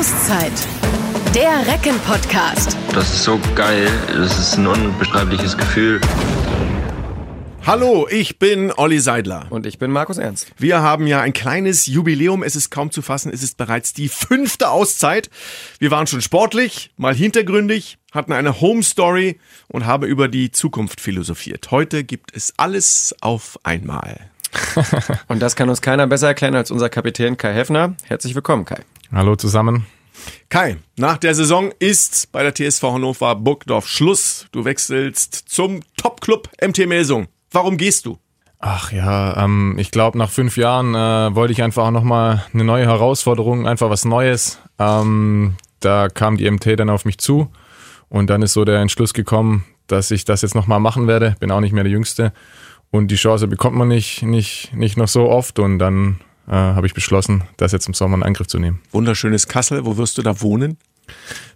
Auszeit. Der Recken-Podcast. Das ist so geil. Das ist ein unbeschreibliches Gefühl. Hallo, ich bin Olli Seidler. Und ich bin Markus Ernst. Wir haben ja ein kleines Jubiläum. Es ist kaum zu fassen. Es ist bereits die fünfte Auszeit. Wir waren schon sportlich, mal hintergründig, hatten eine Home Story und haben über die Zukunft philosophiert. Heute gibt es alles auf einmal. und das kann uns keiner besser erklären als unser Kapitän Kai Heffner. Herzlich willkommen, Kai. Hallo zusammen. Kai, nach der Saison ist bei der TSV Hannover Burgdorf Schluss. Du wechselst zum Top-Club MT Melsung. Warum gehst du? Ach ja, ähm, ich glaube, nach fünf Jahren äh, wollte ich einfach nochmal eine neue Herausforderung, einfach was Neues. Ähm, da kam die MT dann auf mich zu und dann ist so der Entschluss gekommen, dass ich das jetzt nochmal machen werde. Bin auch nicht mehr der Jüngste und die Chance bekommt man nicht, nicht, nicht noch so oft und dann äh, habe ich beschlossen, das jetzt im Sommer in Angriff zu nehmen. Wunderschönes Kassel, wo wirst du da wohnen?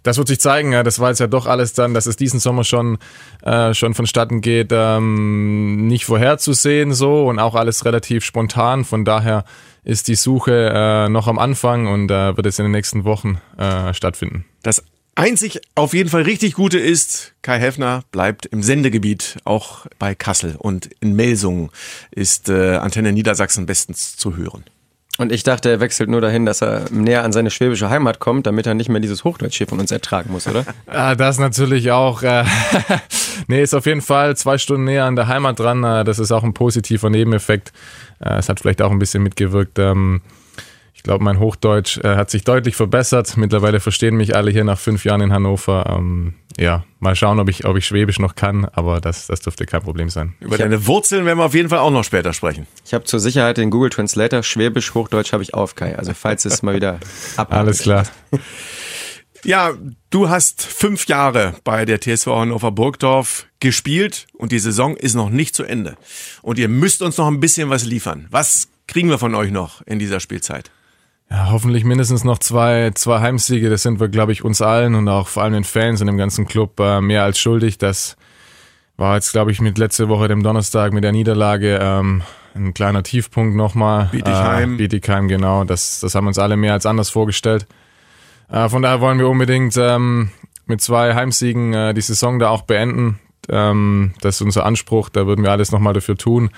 Das wird sich zeigen. Ja. Das war jetzt ja doch alles dann, dass es diesen Sommer schon, äh, schon vonstatten geht, ähm, nicht vorherzusehen so und auch alles relativ spontan. Von daher ist die Suche äh, noch am Anfang und äh, wird es in den nächsten Wochen äh, stattfinden. Das einzig auf jeden Fall richtig Gute ist, Kai Heffner bleibt im Sendegebiet, auch bei Kassel und in Melsungen ist äh, Antenne Niedersachsen bestens zu hören. Und ich dachte, er wechselt nur dahin, dass er näher an seine schwäbische Heimat kommt, damit er nicht mehr dieses Hochdeutsch hier von uns ertragen muss, oder? Ah, das natürlich auch. Äh, nee, ist auf jeden Fall zwei Stunden näher an der Heimat dran. Äh, das ist auch ein positiver Nebeneffekt. Äh, es hat vielleicht auch ein bisschen mitgewirkt. Ähm, glaube, mein Hochdeutsch äh, hat sich deutlich verbessert. Mittlerweile verstehen mich alle hier nach fünf Jahren in Hannover. Ähm, ja, mal schauen, ob ich, ob ich Schwäbisch noch kann, aber das, das dürfte kein Problem sein. Über deine Wurzeln werden wir auf jeden Fall auch noch später sprechen. Ich habe zur Sicherheit den Google Translator Schwäbisch, Hochdeutsch habe ich auf, Kai. Also falls es mal wieder ab. Alles klar. Ja, du hast fünf Jahre bei der TSV Hannover Burgdorf gespielt und die Saison ist noch nicht zu Ende. Und ihr müsst uns noch ein bisschen was liefern. Was kriegen wir von euch noch in dieser Spielzeit? Ja, hoffentlich mindestens noch zwei, zwei Heimsiege. Das sind wir, glaube ich, uns allen und auch vor allem den Fans und dem ganzen Club äh, mehr als schuldig. Das war jetzt, glaube ich, mit letzte Woche, dem Donnerstag, mit der Niederlage ähm, ein kleiner Tiefpunkt nochmal. Bietigheim. Äh, Bietigheim, genau. Das, das haben uns alle mehr als anders vorgestellt. Äh, von daher wollen wir unbedingt ähm, mit zwei Heimsiegen äh, die Saison da auch beenden. Ähm, das ist unser Anspruch. Da würden wir alles nochmal dafür tun.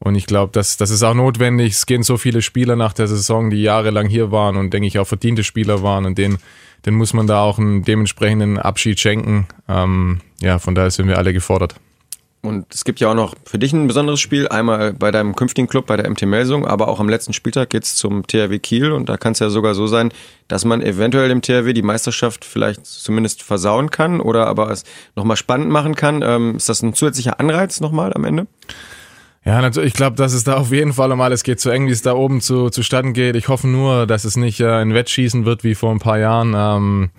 Und ich glaube, das, das ist auch notwendig. Es gehen so viele Spieler nach der Saison, die jahrelang hier waren und denke ich auch verdiente Spieler waren und denen, denen muss man da auch einen dementsprechenden Abschied schenken. Ähm, ja, von daher sind wir alle gefordert. Und es gibt ja auch noch für dich ein besonderes Spiel, einmal bei deinem künftigen Club, bei der MT Melsung, aber auch am letzten Spieltag geht's zum THW Kiel und da kann es ja sogar so sein, dass man eventuell dem THW die Meisterschaft vielleicht zumindest versauen kann oder aber es nochmal spannend machen kann. Ähm, ist das ein zusätzlicher Anreiz nochmal am Ende? Ja, natürlich. Ich glaube, dass es da auf jeden Fall um alles geht, so eng wie es da oben zu, zustatten geht. Ich hoffe nur, dass es nicht äh, ein Wettschießen wird wie vor ein paar Jahren. Ähm,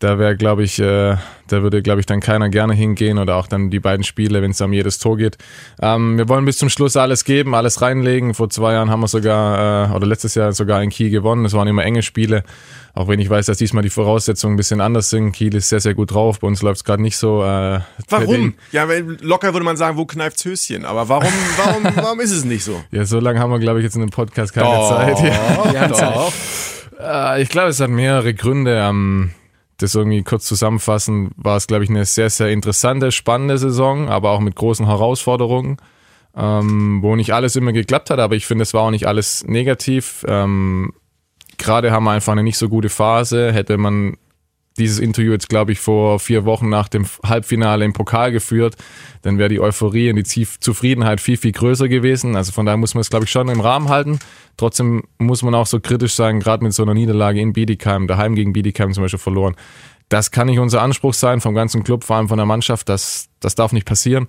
da wäre, glaube ich, äh, da würde, glaube ich, dann keiner gerne hingehen oder auch dann die beiden Spiele, wenn es um jedes Tor geht. Ähm, wir wollen bis zum Schluss alles geben, alles reinlegen. Vor zwei Jahren haben wir sogar, äh, oder letztes Jahr sogar in Kiel gewonnen. Es waren immer enge Spiele. Auch wenn ich weiß, dass diesmal die Voraussetzungen ein bisschen anders sind. Kiel ist sehr, sehr gut drauf. Bei uns läuft es gerade nicht so. Äh, warum? Ja, locker würde man sagen, wo kneift's Höschen? Aber warum, warum, warum ist es nicht so? Ja, so lange haben wir, glaube ich, jetzt in dem Podcast keine doch, Zeit. Ja, ja doch. Äh, ich glaube, es hat mehrere Gründe. Ähm, das irgendwie kurz zusammenfassen, war es, glaube ich, eine sehr, sehr interessante, spannende Saison, aber auch mit großen Herausforderungen, ähm, wo nicht alles immer geklappt hat, aber ich finde, es war auch nicht alles negativ. Ähm, Gerade haben wir einfach eine nicht so gute Phase. Hätte man dieses Interview jetzt, glaube ich, vor vier Wochen nach dem Halbfinale im Pokal geführt, dann wäre die Euphorie und die Zufriedenheit viel, viel größer gewesen. Also von daher muss man es, glaube ich, schon im Rahmen halten. Trotzdem muss man auch so kritisch sein, gerade mit so einer Niederlage in Bietigheim, daheim gegen Bietigheim zum Beispiel verloren. Das kann nicht unser Anspruch sein vom ganzen Club, vor allem von der Mannschaft. Das, das darf nicht passieren.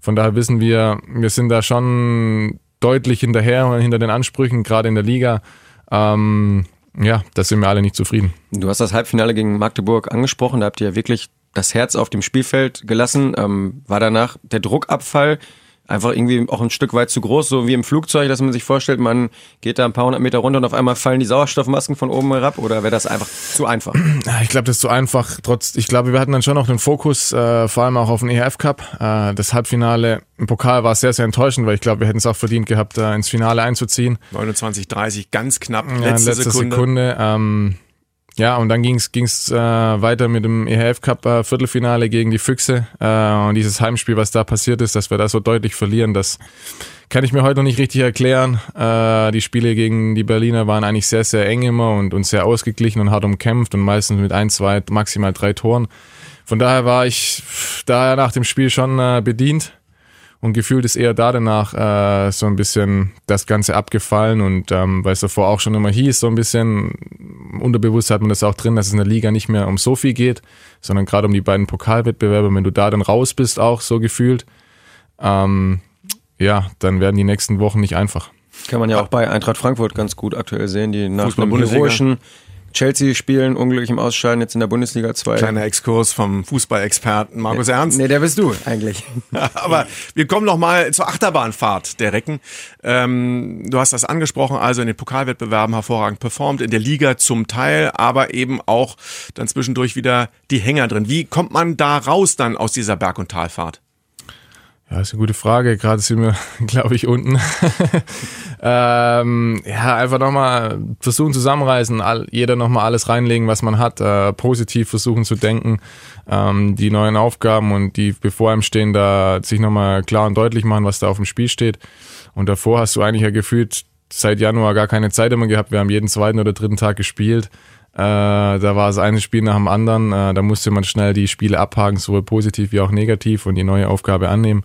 Von daher wissen wir, wir sind da schon deutlich hinterher, hinter den Ansprüchen, gerade in der Liga. Ähm, ja, da sind wir alle nicht zufrieden. Du hast das Halbfinale gegen Magdeburg angesprochen, da habt ihr ja wirklich das Herz auf dem Spielfeld gelassen. Ähm, war danach der Druckabfall einfach irgendwie auch ein Stück weit zu groß, so wie im Flugzeug, dass man sich vorstellt, man geht da ein paar hundert Meter runter und auf einmal fallen die Sauerstoffmasken von oben herab oder wäre das einfach zu einfach? Ich glaube, das ist zu einfach. Trotz, ich glaube, wir hatten dann schon noch den Fokus, äh, vor allem auch auf den ERF Cup. Äh, das Halbfinale im Pokal war sehr, sehr enttäuschend, weil ich glaube, wir hätten es auch verdient gehabt, äh, ins Finale einzuziehen. 29, 30, ganz knapp, letzte, ja, letzte Sekunde. Sekunde ähm, ja, und dann ging's ging's äh, weiter mit dem EHF Cup äh, Viertelfinale gegen die Füchse. Äh, und dieses Heimspiel, was da passiert ist, dass wir da so deutlich verlieren, das kann ich mir heute noch nicht richtig erklären. Äh, die Spiele gegen die Berliner waren eigentlich sehr, sehr eng immer und, und sehr ausgeglichen und hart umkämpft und meistens mit ein, zwei, maximal drei Toren. Von daher war ich daher nach dem Spiel schon äh, bedient und gefühlt ist eher da danach äh, so ein bisschen das Ganze abgefallen. Und ähm, weil es davor auch schon immer hieß, so ein bisschen unterbewusst hat man das auch drin, dass es in der Liga nicht mehr um so viel geht, sondern gerade um die beiden Pokalwettbewerbe, wenn du da dann raus bist, auch so gefühlt, ähm, ja, dann werden die nächsten Wochen nicht einfach. Kann man ja auch bei Eintracht Frankfurt ganz gut aktuell sehen, die nach einem heroischen Chelsea spielen, unglücklich im Ausscheiden, jetzt in der Bundesliga 2. Kleiner Exkurs vom Fußballexperten Markus Ernst. Nee, der bist du eigentlich. Aber wir kommen noch mal zur Achterbahnfahrt der Recken. Ähm, du hast das angesprochen, also in den Pokalwettbewerben hervorragend performt, in der Liga zum Teil, aber eben auch dann zwischendurch wieder die Hänger drin. Wie kommt man da raus dann aus dieser Berg- und Talfahrt? Ja, ist eine gute Frage. Gerade sind wir, glaube ich, unten. ähm, ja, einfach nochmal versuchen zusammenreißen, all, jeder nochmal alles reinlegen, was man hat, äh, positiv versuchen zu denken, ähm, die neuen Aufgaben und die bevor einem stehen, da sich nochmal klar und deutlich machen, was da auf dem Spiel steht. Und davor hast du eigentlich ja gefühlt seit Januar gar keine Zeit immer gehabt. Wir haben jeden zweiten oder dritten Tag gespielt. Äh, da war das eine Spiel nach dem anderen. Äh, da musste man schnell die Spiele abhaken, sowohl positiv wie auch negativ und die neue Aufgabe annehmen.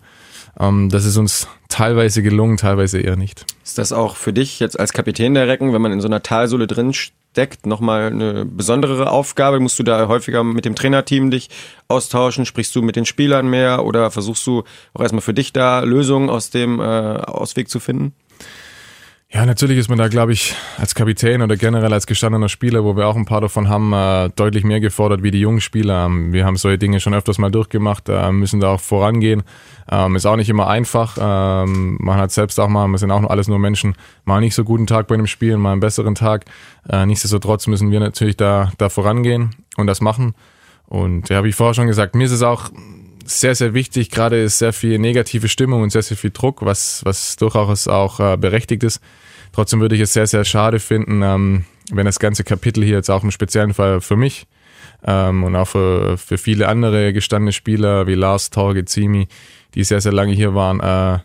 Ähm, das ist uns teilweise gelungen, teilweise eher nicht. Ist das auch für dich jetzt als Kapitän der Recken, wenn man in so einer Talsohle drin steckt, nochmal eine besondere Aufgabe? Musst du da häufiger mit dem Trainerteam dich austauschen? Sprichst du mit den Spielern mehr oder versuchst du auch erstmal für dich da Lösungen aus dem äh, Ausweg zu finden? Ja, natürlich ist man da, glaube ich, als Kapitän oder generell als gestandener Spieler, wo wir auch ein paar davon haben, äh, deutlich mehr gefordert wie die jungen Spieler. Ähm, wir haben solche Dinge schon öfters mal durchgemacht, äh, müssen da auch vorangehen. Ähm, ist auch nicht immer einfach. Ähm, man hat selbst auch mal, wir sind auch alles nur Menschen, mal nicht so guten Tag bei einem Spiel, mal einen besseren Tag. Äh, nichtsdestotrotz müssen wir natürlich da, da vorangehen und das machen. Und ja, wie ich vorher schon gesagt, mir ist es auch sehr, sehr wichtig. Gerade ist sehr viel negative Stimmung und sehr, sehr viel Druck, was, was durchaus auch äh, berechtigt ist. Trotzdem würde ich es sehr, sehr schade finden, ähm, wenn das ganze Kapitel hier jetzt auch im speziellen Fall für mich ähm, und auch für, für viele andere gestandene Spieler wie Lars, Torge, Zimi, die sehr, sehr lange hier waren, äh,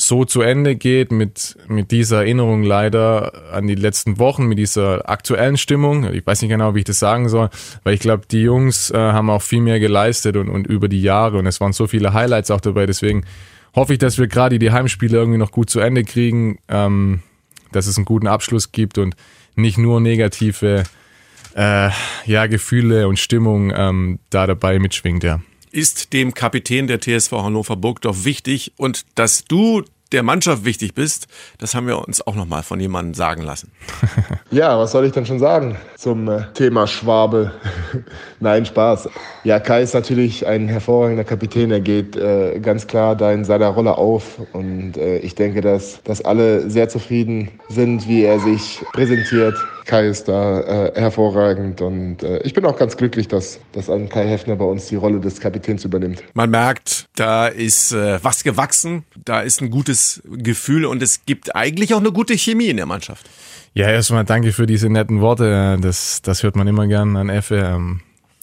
so zu Ende geht mit, mit dieser Erinnerung leider an die letzten Wochen, mit dieser aktuellen Stimmung. Ich weiß nicht genau, wie ich das sagen soll, weil ich glaube, die Jungs äh, haben auch viel mehr geleistet und, und über die Jahre und es waren so viele Highlights auch dabei. Deswegen hoffe ich, dass wir gerade die Heimspiele irgendwie noch gut zu Ende kriegen, ähm, dass es einen guten Abschluss gibt und nicht nur negative äh, ja, Gefühle und Stimmung ähm, da dabei mitschwingt, ja ist dem Kapitän der TSV Hannover Burgdorf wichtig und dass du der Mannschaft wichtig bist, das haben wir uns auch nochmal von jemandem sagen lassen. Ja, was soll ich denn schon sagen zum äh, Thema Schwabe? Nein, Spaß. Ja, Kai ist natürlich ein hervorragender Kapitän. Er geht äh, ganz klar da in seiner Rolle auf. Und äh, ich denke, dass, dass alle sehr zufrieden sind, wie er sich präsentiert. Kai ist da äh, hervorragend und äh, ich bin auch ganz glücklich, dass, dass ein Kai Heffner bei uns die Rolle des Kapitäns übernimmt. Man merkt, da ist äh, was gewachsen, da ist ein gutes Gefühl und es gibt eigentlich auch eine gute Chemie in der Mannschaft. Ja, erstmal danke für diese netten Worte. Das, das hört man immer gern an Effe.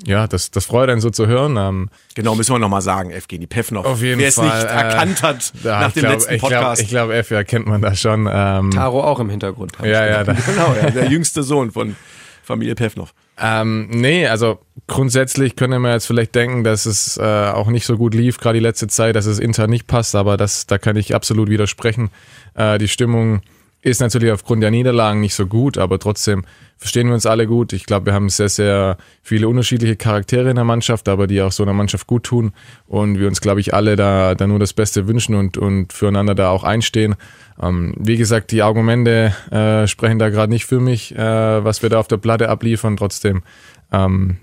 Ja, das, das freut einen so zu hören. Ähm, genau, müssen wir nochmal sagen, Evgeny Pevnov. Auf jeden Wer Fall. es nicht äh, erkannt hat ja, nach dem glaub, letzten ich glaub, Podcast. Ich glaube, Effe erkennt man da schon. Ähm, Taro auch im Hintergrund. ja, ja, da, genau, ja, der jüngste Sohn von Familie Pevnov. Ähm, nee, also grundsätzlich können wir jetzt vielleicht denken, dass es äh, auch nicht so gut lief, gerade die letzte Zeit, dass es intern nicht passt, aber das, da kann ich absolut widersprechen. Äh, die Stimmung ist natürlich aufgrund der Niederlagen nicht so gut, aber trotzdem verstehen wir uns alle gut. Ich glaube, wir haben sehr, sehr viele unterschiedliche Charaktere in der Mannschaft, aber die auch so einer Mannschaft gut tun und wir uns, glaube ich, alle da, da nur das Beste wünschen und, und füreinander da auch einstehen. Ähm, wie gesagt, die Argumente äh, sprechen da gerade nicht für mich, äh, was wir da auf der Platte abliefern. Trotzdem, ähm,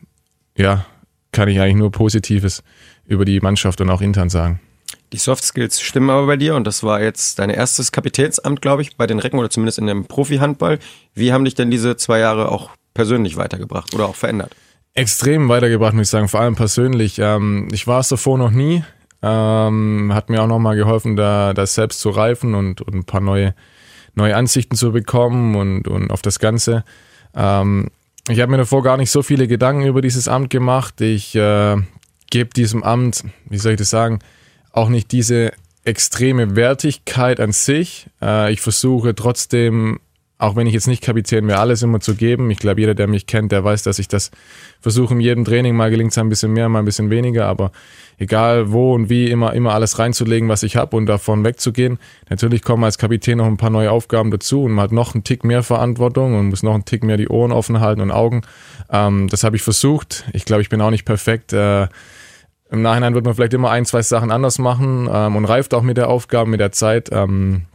ja, kann ich eigentlich nur Positives über die Mannschaft und auch intern sagen. Die Soft Skills stimmen aber bei dir und das war jetzt dein erstes Kapitänsamt, glaube ich, bei den Recken oder zumindest in dem Profi-Handball. Wie haben dich denn diese zwei Jahre auch persönlich weitergebracht oder auch verändert? Extrem weitergebracht, muss ich sagen, vor allem persönlich. Ähm, ich war es davor noch nie. Ähm, hat mir auch nochmal geholfen, da das selbst zu reifen und, und ein paar neue, neue Ansichten zu bekommen und, und auf das Ganze. Ähm, ich habe mir davor gar nicht so viele Gedanken über dieses Amt gemacht. Ich äh, gebe diesem Amt, wie soll ich das sagen, auch nicht diese extreme Wertigkeit an sich. Äh, ich versuche trotzdem auch wenn ich jetzt nicht Kapitän wäre, alles immer zu geben. Ich glaube, jeder, der mich kennt, der weiß, dass ich das versuche in jedem Training. Mal gelingt es ein bisschen mehr, mal ein bisschen weniger, aber egal wo und wie, immer, immer alles reinzulegen, was ich habe und davon wegzugehen. Natürlich kommen als Kapitän noch ein paar neue Aufgaben dazu und man hat noch einen Tick mehr Verantwortung und muss noch einen Tick mehr die Ohren offen halten und Augen. Ähm, das habe ich versucht. Ich glaube, ich bin auch nicht perfekt. Äh, Im Nachhinein wird man vielleicht immer ein, zwei Sachen anders machen ähm, und reift auch mit der Aufgabe, mit der Zeit. Ähm,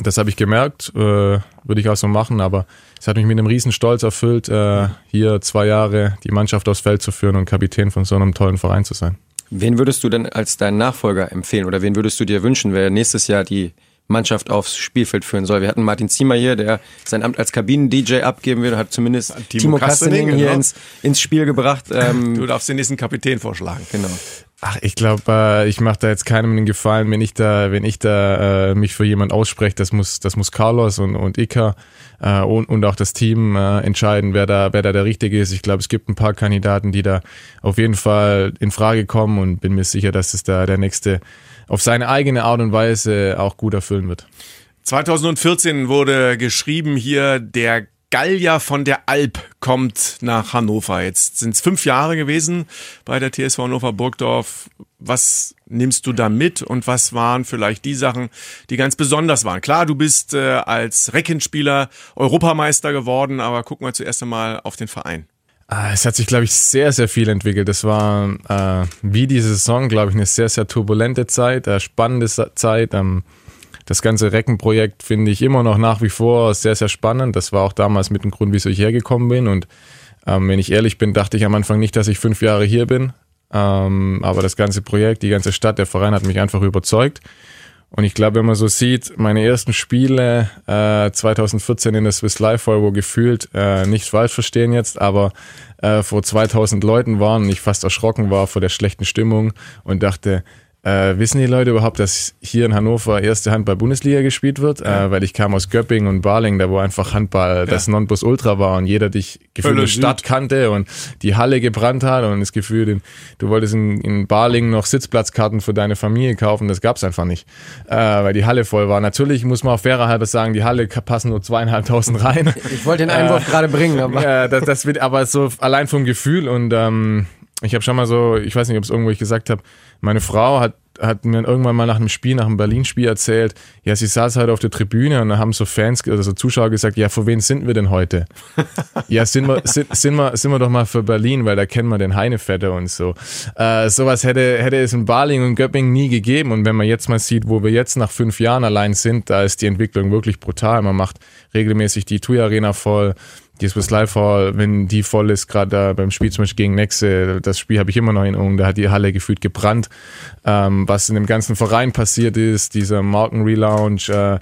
das habe ich gemerkt, äh, würde ich auch so machen, aber es hat mich mit einem riesen Stolz erfüllt, äh, hier zwei Jahre die Mannschaft aufs Feld zu führen und Kapitän von so einem tollen Verein zu sein. Wen würdest du denn als deinen Nachfolger empfehlen oder wen würdest du dir wünschen, wer nächstes Jahr die Mannschaft aufs Spielfeld führen soll. Wir hatten Martin Ziemer hier, der sein Amt als Kabinen-DJ abgeben will, hat zumindest Timo, Timo Kastening, hier genau. ins, ins Spiel gebracht. Ähm, du darfst den nächsten Kapitän vorschlagen. Genau. Ach, ich glaube, äh, ich mache da jetzt keinem einen Gefallen, wenn ich da, wenn ich da äh, mich für jemand ausspreche. Das muss, das muss Carlos und, und Ika äh, und, und auch das Team äh, entscheiden, wer da, wer da der Richtige ist. Ich glaube, es gibt ein paar Kandidaten, die da auf jeden Fall in Frage kommen und bin mir sicher, dass es da der nächste auf seine eigene Art und Weise auch gut erfüllen wird. 2014 wurde geschrieben hier, der Gallier von der Alp kommt nach Hannover. Jetzt sind es fünf Jahre gewesen bei der TSV Hannover Burgdorf. Was nimmst du da mit und was waren vielleicht die Sachen, die ganz besonders waren? Klar, du bist äh, als Reckenspieler Europameister geworden, aber gucken wir zuerst einmal auf den Verein. Ah, es hat sich, glaube ich, sehr, sehr viel entwickelt. Es war äh, wie diese Saison, glaube ich, eine sehr, sehr turbulente Zeit, äh, spannende Zeit. Ähm, das ganze Reckenprojekt finde ich immer noch nach wie vor sehr, sehr spannend. Das war auch damals mit dem Grund, wieso ich hergekommen bin. Und ähm, wenn ich ehrlich bin, dachte ich am Anfang nicht, dass ich fünf Jahre hier bin. Ähm, aber das ganze Projekt, die ganze Stadt, der Verein hat mich einfach überzeugt. Und ich glaube, wenn man so sieht, meine ersten Spiele äh, 2014 in der Swiss Life Hall, wo gefühlt, äh, nicht falsch verstehen jetzt, aber äh, vor 2000 Leuten waren und ich fast erschrocken war vor der schlechten Stimmung und dachte, äh, wissen die Leute überhaupt, dass hier in Hannover erste Handball-Bundesliga gespielt wird? Ja. Äh, weil ich kam aus Göppingen und Barling, da wo einfach Handball ja. das Nonplusultra war und jeder dich gefühlt die Stadt kannte und die Halle gebrannt hat und das Gefühl, du wolltest in, in Barling noch Sitzplatzkarten für deine Familie kaufen, das gab's einfach nicht, äh, weil die Halle voll war. Natürlich muss man auch fairer halber sagen, die Halle passen nur zweieinhalbtausend rein. Ich wollte den Einwurf äh, gerade bringen, aber. Ja, das, das wird aber so allein vom Gefühl und ähm, ich habe schon mal so, ich weiß nicht, ob es irgendwo ich gesagt habe, meine Frau hat hat mir irgendwann mal nach einem Spiel, nach einem Berlin-Spiel erzählt, ja, sie saß halt auf der Tribüne und da haben so Fans, also Zuschauer gesagt, ja, für wen sind wir denn heute? ja, sind wir, sind, sind, wir, sind wir doch mal für Berlin, weil da kennen wir den Heinevetter und so. Äh, sowas hätte, hätte es in Baling und Göppingen nie gegeben und wenn man jetzt mal sieht, wo wir jetzt nach fünf Jahren allein sind, da ist die Entwicklung wirklich brutal. Man macht regelmäßig die TUI Arena voll, die Swiss Hall, wenn die voll ist, gerade beim Spiel zum Beispiel gegen Nexe, das Spiel habe ich immer noch in Erinnerung, da hat die Halle gefühlt gebrannt. Ähm, was in dem ganzen Verein passiert ist, dieser Marken-Relaunch, äh,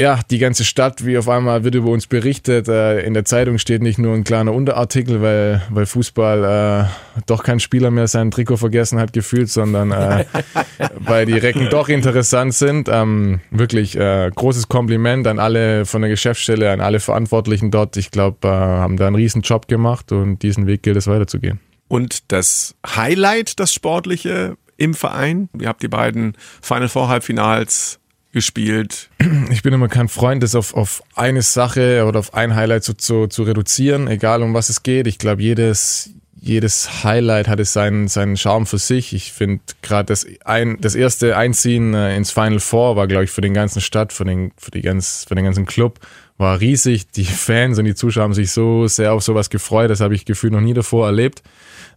ja, die ganze Stadt, wie auf einmal wird über uns berichtet. Äh, in der Zeitung steht nicht nur ein kleiner Unterartikel, weil, weil Fußball äh, doch kein Spieler mehr sein Trikot vergessen hat gefühlt, sondern äh, weil die Recken doch interessant sind. Ähm, wirklich äh, großes Kompliment an alle von der Geschäftsstelle, an alle Verantwortlichen dort. Ich glaube, äh, haben da einen riesen Job gemacht und diesen Weg gilt es weiterzugehen. Und das Highlight, das Sportliche im Verein? Ihr habt die beiden Final Four Halbfinals gespielt? Ich bin immer kein Freund, das auf, auf eine Sache oder auf ein Highlight zu, zu, zu reduzieren, egal um was es geht. Ich glaube, jedes, jedes Highlight hatte seinen, seinen Charme für sich. Ich finde gerade das, ein, das erste Einziehen äh, ins Final Four war, glaube ich, für den ganzen Stadt, für den, für, die ganz, für den ganzen Club, war riesig. Die Fans und die Zuschauer haben sich so sehr auf sowas gefreut. Das habe ich gefühlt noch nie davor erlebt.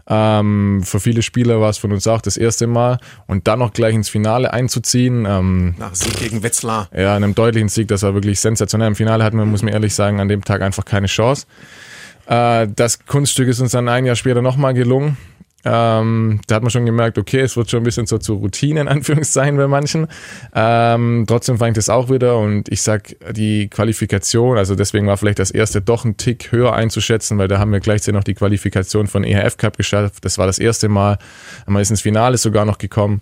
Ähm, für viele Spieler war es von uns auch das erste Mal und dann noch gleich ins Finale einzuziehen. Ähm, Nach Sieg gegen Wetzlar. Ja, einem deutlichen Sieg, das war wirklich sensationell. Im Finale hatten wir, muss man ehrlich sagen, an dem Tag einfach keine Chance. Äh, das Kunststück ist uns dann ein Jahr später nochmal gelungen. Ähm, da hat man schon gemerkt, okay, es wird schon ein bisschen so zur Routine in Anführungszeichen bei manchen. Ähm, trotzdem fand ich das auch wieder und ich sag, die Qualifikation, also deswegen war vielleicht das erste doch ein Tick höher einzuschätzen, weil da haben wir gleichzeitig noch die Qualifikation von EHF Cup geschafft. Das war das erste Mal. Man ist ins Finale sogar noch gekommen.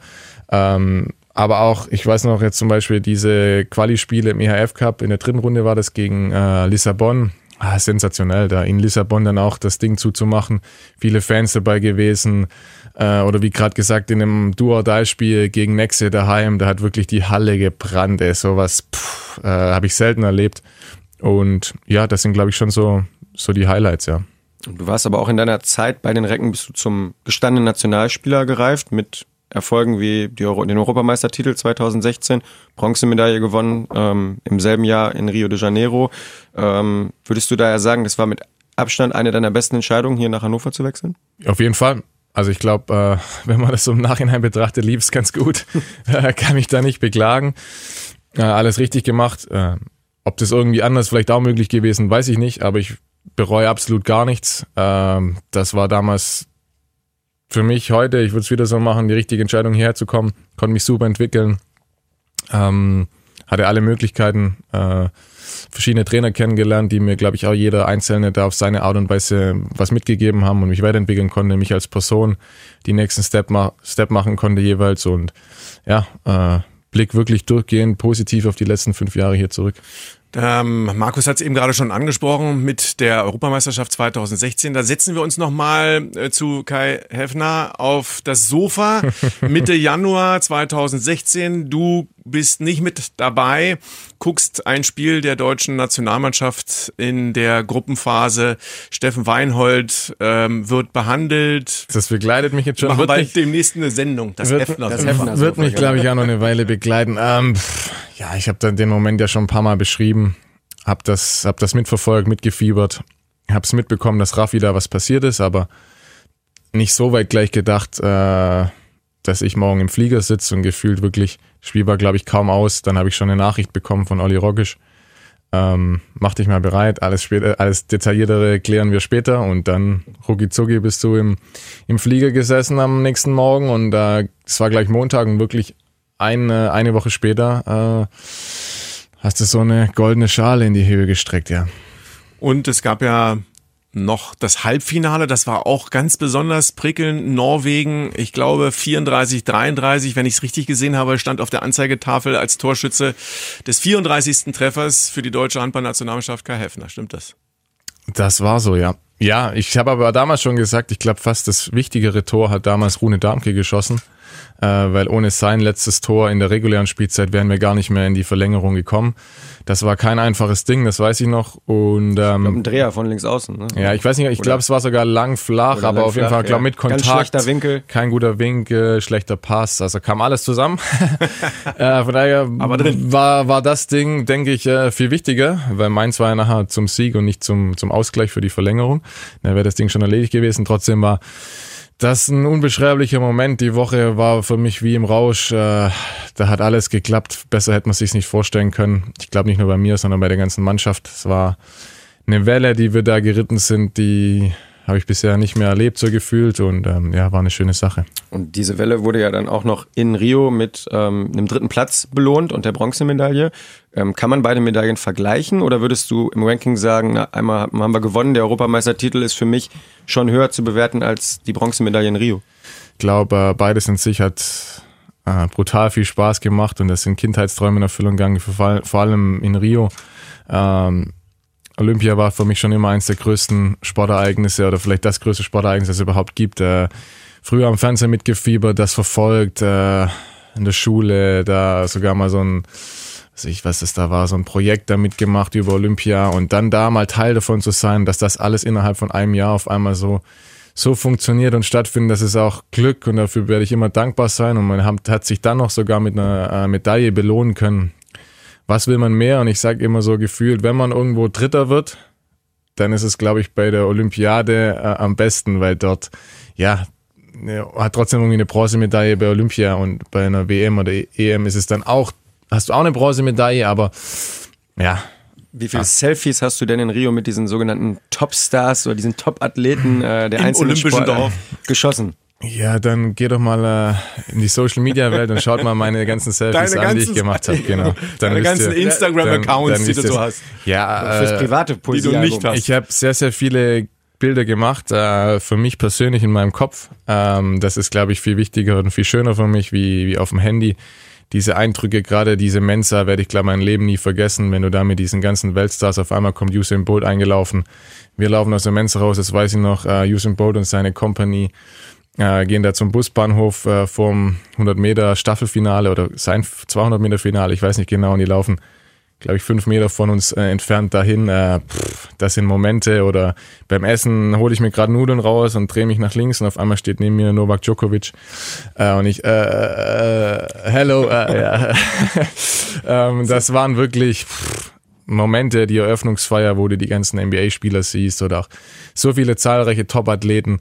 Ähm, aber auch, ich weiß noch jetzt zum Beispiel diese Quali-Spiele im EHF Cup, in der dritten Runde war das gegen äh, Lissabon ah, sensationell, da in Lissabon dann auch das Ding zuzumachen. Viele Fans dabei gewesen. Äh, oder wie gerade gesagt, in einem Duo-Die-Spiel gegen Nexe daheim, da hat wirklich die Halle gebrannt. Ey, sowas äh, habe ich selten erlebt. Und ja, das sind, glaube ich, schon so, so die Highlights, ja. Du warst aber auch in deiner Zeit bei den Recken bist du zum gestandenen Nationalspieler gereift mit Erfolgen wie die Euro den Europameistertitel 2016, Bronzemedaille gewonnen ähm, im selben Jahr in Rio de Janeiro. Ähm, würdest du daher sagen, das war mit Abstand eine deiner besten Entscheidungen, hier nach Hannover zu wechseln? Auf jeden Fall. Also ich glaube, äh, wenn man das so im Nachhinein betrachtet, lief es ganz gut. Kann mich da nicht beklagen. Äh, alles richtig gemacht. Äh, ob das irgendwie anders vielleicht auch möglich gewesen, weiß ich nicht, aber ich bereue absolut gar nichts. Ähm, das war damals für mich heute, ich würde es wieder so machen, die richtige Entscheidung hierher zu kommen. Konnte mich super entwickeln. Ähm, hatte alle Möglichkeiten, äh, verschiedene Trainer kennengelernt, die mir, glaube ich, auch jeder Einzelne da auf seine Art und Weise was mitgegeben haben und mich weiterentwickeln konnte, mich als Person die nächsten Step, ma Step machen konnte jeweils und ja, äh, Blick wirklich durchgehend positiv auf die letzten fünf Jahre hier zurück. Ähm, Markus hat es eben gerade schon angesprochen mit der Europameisterschaft 2016. Da setzen wir uns nochmal äh, zu Kai Heffner auf das Sofa. Mitte Januar 2016. Du bist nicht mit dabei, guckst ein Spiel der deutschen Nationalmannschaft in der Gruppenphase. Steffen Weinhold ähm, wird behandelt. Das begleitet mich jetzt schon. Machen bald demnächst eine Sendung. Das wird, Heffner. Das Heffner wird mich, glaube ich, auch noch eine Weile begleiten. Ähm, ja, ich habe dann den Moment ja schon ein paar Mal beschrieben. Hab das, hab das mitverfolgt, mitgefiebert. Hab's mitbekommen, dass Raffi da was passiert ist, aber nicht so weit gleich gedacht, äh, dass ich morgen im Flieger sitze und gefühlt wirklich, Spiel war glaube ich kaum aus, dann habe ich schon eine Nachricht bekommen von Olli Roggisch. Ähm, mach dich mal bereit, alles, später, alles Detailliertere klären wir später und dann rucki zucki bist du im, im Flieger gesessen am nächsten Morgen und äh, es war gleich Montag und wirklich eine, eine Woche später äh, hast du so eine goldene Schale in die Höhe gestreckt, ja. Und es gab ja noch das Halbfinale. Das war auch ganz besonders prickelnd. Norwegen, ich glaube 34, 33, wenn ich es richtig gesehen habe, stand auf der Anzeigetafel als Torschütze des 34. Treffers für die deutsche Handballnationalmannschaft Kai Heffner. Stimmt das? Das war so, ja. Ja, ich habe aber damals schon gesagt, ich glaube fast das wichtigere Tor hat damals Rune Darmke geschossen äh, weil ohne sein letztes Tor in der regulären Spielzeit wären wir gar nicht mehr in die Verlängerung gekommen. Das war kein einfaches Ding, das weiß ich noch. Und ähm, ein Dreher von links außen. Ne? Ja, ich weiß nicht, ich glaube, es war sogar lang flach, aber lang auf jeden Fall, glaube ja. mit Kontakt. Ganz schlechter Winkel. Kein guter Winkel, schlechter Pass, also kam alles zusammen. äh, von daher. War, war das Ding, denke ich, äh, viel wichtiger, weil meins war ja nachher zum Sieg und nicht zum, zum Ausgleich für die Verlängerung. Da wäre das Ding schon erledigt gewesen. Trotzdem war das ist ein unbeschreiblicher Moment. Die Woche war für mich wie im Rausch. Äh, da hat alles geklappt. Besser hätte man sich nicht vorstellen können. Ich glaube nicht nur bei mir, sondern bei der ganzen Mannschaft. Es war eine Welle, die wir da geritten sind, die habe ich bisher nicht mehr erlebt, so gefühlt. Und ähm, ja, war eine schöne Sache. Und diese Welle wurde ja dann auch noch in Rio mit ähm, einem dritten Platz belohnt und der Bronzemedaille. Ähm, kann man beide Medaillen vergleichen oder würdest du im Ranking sagen, na, einmal haben wir gewonnen, der Europameistertitel ist für mich schon höher zu bewerten als die Bronzemedaille in Rio? Ich glaube, beides in sich hat äh, brutal viel Spaß gemacht und das sind Kindheitsträume in Erfüllung gegangen, vor, vor allem in Rio. Ähm, Olympia war für mich schon immer eines der größten Sportereignisse oder vielleicht das größte Sportereignis, das es überhaupt gibt. Äh, früher am Fernsehen mitgefiebert, das verfolgt, äh, in der Schule, da sogar mal so ein, also ich weiß, das da war, so ein Projekt da mitgemacht über Olympia und dann da mal Teil davon zu sein, dass das alles innerhalb von einem Jahr auf einmal so so funktioniert und stattfindet, das ist auch Glück und dafür werde ich immer dankbar sein und man hat, hat sich dann noch sogar mit einer äh, Medaille belohnen können was will man mehr? Und ich sage immer so gefühlt, wenn man irgendwo Dritter wird, dann ist es, glaube ich, bei der Olympiade äh, am besten, weil dort, ja, hat trotzdem irgendwie eine Bronzemedaille bei Olympia und bei einer WM oder EM ist es dann auch, hast du auch eine Bronzemedaille, aber ja. Wie viele ja. Selfies hast du denn in Rio mit diesen sogenannten Topstars oder diesen Top-Athleten äh, der Im einzelnen Olympischen Sportler Dorf. geschossen? Ja, dann geh doch mal äh, in die Social Media Welt und schaut mal meine ganzen Selfies Deine an, die ich gemacht habe. Genau. Dann Deine ganzen Instagram-Accounts, die du so hast. Ja, fürs äh, private Poesie die du nicht hast. Ich habe sehr, sehr viele Bilder gemacht, äh, für mich persönlich in meinem Kopf. Ähm, das ist, glaube ich, viel wichtiger und viel schöner für mich, wie, wie auf dem Handy. diese Eindrücke, gerade diese Mensa, werde ich glaube mein Leben nie vergessen, wenn du da mit diesen ganzen Weltstars auf einmal kommt Usain Bolt eingelaufen. Wir laufen aus der Mensa raus, das weiß ich noch, uh, Usain Bolt und seine Company uh, gehen da zum Busbahnhof uh, vorm 100 Meter Staffelfinale oder sein 200 Meter Finale, ich weiß nicht genau, und die laufen glaube ich, fünf Meter von uns äh, entfernt dahin. Äh, pff, das sind Momente. Oder beim Essen hole ich mir gerade Nudeln raus und drehe mich nach links und auf einmal steht neben mir Novak Djokovic. Äh, und ich, äh, äh, hello, äh, ähm, das waren wirklich pff, Momente, die Eröffnungsfeier, wo du die ganzen NBA-Spieler siehst oder auch so viele zahlreiche Top-Athleten.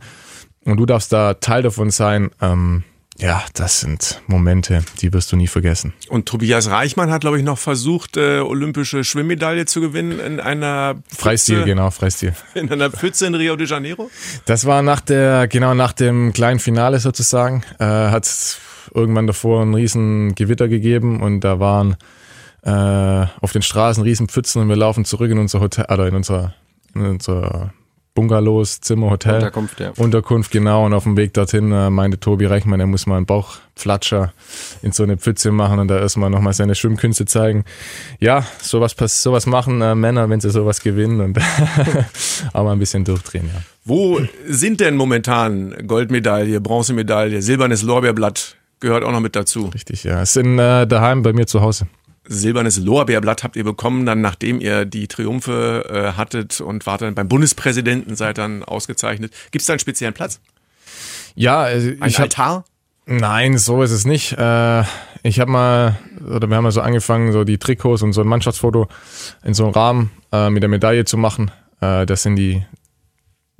Und du darfst da Teil davon sein. Ähm, ja, das sind Momente, die wirst du nie vergessen. Und Tobias Reichmann hat, glaube ich, noch versucht, äh, olympische Schwimmmedaille zu gewinnen in einer Pfütze, Freistil, genau, Freistil. In einer Pfütze in Rio de Janeiro? Das war nach der, genau nach dem kleinen Finale sozusagen. Äh, hat irgendwann davor ein riesen Gewitter gegeben und da waren äh, auf den Straßen riesen Pfützen und wir laufen zurück in unser Hotel, oder in unser, in unser Bungalows, Zimmer, Hotel. Unterkunft, ja. Unterkunft, genau. Und auf dem Weg dorthin äh, meinte Tobi Reichmann, er muss mal einen Bauchflatscher in so eine Pfütze machen und da erstmal nochmal seine Schwimmkünste zeigen. Ja, sowas, sowas machen äh, Männer, wenn sie sowas gewinnen und auch mal ein bisschen durchdrehen, ja. Wo sind denn momentan Goldmedaille, Bronzemedaille, silbernes Lorbeerblatt? Gehört auch noch mit dazu. Richtig, ja. Es sind äh, daheim bei mir zu Hause silbernes Lorbeerblatt habt ihr bekommen, dann nachdem ihr die Triumphe äh, hattet und wart dann beim Bundespräsidenten, seid dann ausgezeichnet. Gibt es da einen speziellen Platz? Ja, also Ein ich hab, Altar? Nein, so ist es nicht. Äh, ich habe mal, oder wir haben mal so angefangen, so die Trikots und so ein Mannschaftsfoto in so einem Rahmen äh, mit der Medaille zu machen. Äh, das sind die